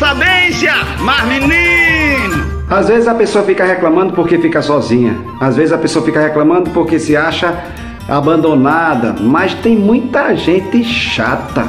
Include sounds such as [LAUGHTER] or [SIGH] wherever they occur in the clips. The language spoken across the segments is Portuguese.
sabência, mas menino! Às vezes a pessoa fica reclamando porque fica sozinha. Às vezes a pessoa fica reclamando porque se acha abandonada. Mas tem muita gente chata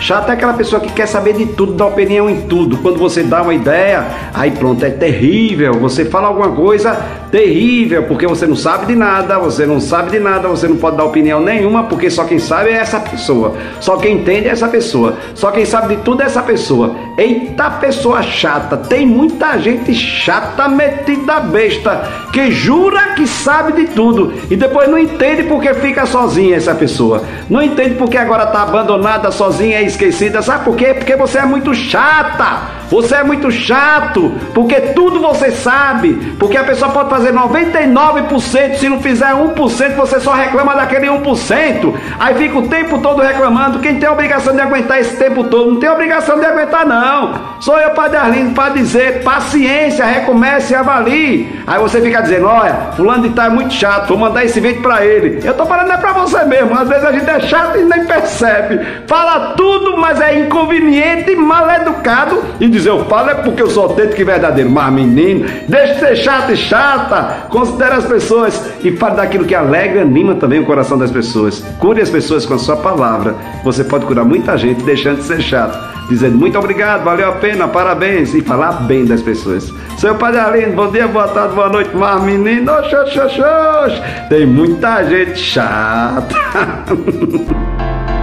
Chata é aquela pessoa que quer saber de tudo, dá opinião em tudo. Quando você dá uma ideia, aí pronto, é terrível. Você fala alguma coisa, terrível, porque você não sabe de nada, você não sabe de nada, você não pode dar opinião nenhuma, porque só quem sabe é essa pessoa. Só quem entende é essa pessoa. Só quem sabe de tudo é essa pessoa. Eita pessoa chata, tem muita gente chata metida besta, que jura que sabe de tudo e depois não entende porque fica sozinha essa pessoa. Não entende porque agora está abandonada, sozinha e esquecida. Sabe por quê? Porque você é muito chata. Você é muito chato, porque tudo você sabe. Porque a pessoa pode fazer 99%, se não fizer 1%, você só reclama daquele 1%. Aí fica o tempo todo reclamando. Quem tem a obrigação de aguentar esse tempo todo? Não tem obrigação de aguentar, não. Sou eu, Padre Arlindo, para dizer: paciência, recomece e avalie. Aí você fica dizendo: olha, Fulano de Tal é muito chato, vou mandar esse vídeo para ele. Eu tô falando é para você mesmo. Às vezes a gente é chato e nem percebe. Fala tudo, mas é inconveniente, mal educado e dizer eu falo é porque eu sou autêntico e verdadeiro. Mas, menino, deixe de ser chato e chata. Considere as pessoas e fale daquilo que alegra anima também o coração das pessoas. Cure as pessoas com a sua palavra. Você pode curar muita gente deixando de ser chato. Dizendo muito obrigado, valeu a pena, parabéns. E falar bem das pessoas. Seu Padre Arlindo, bom dia, boa tarde, boa noite, mas menino, oxe, Tem muita gente chata. [LAUGHS]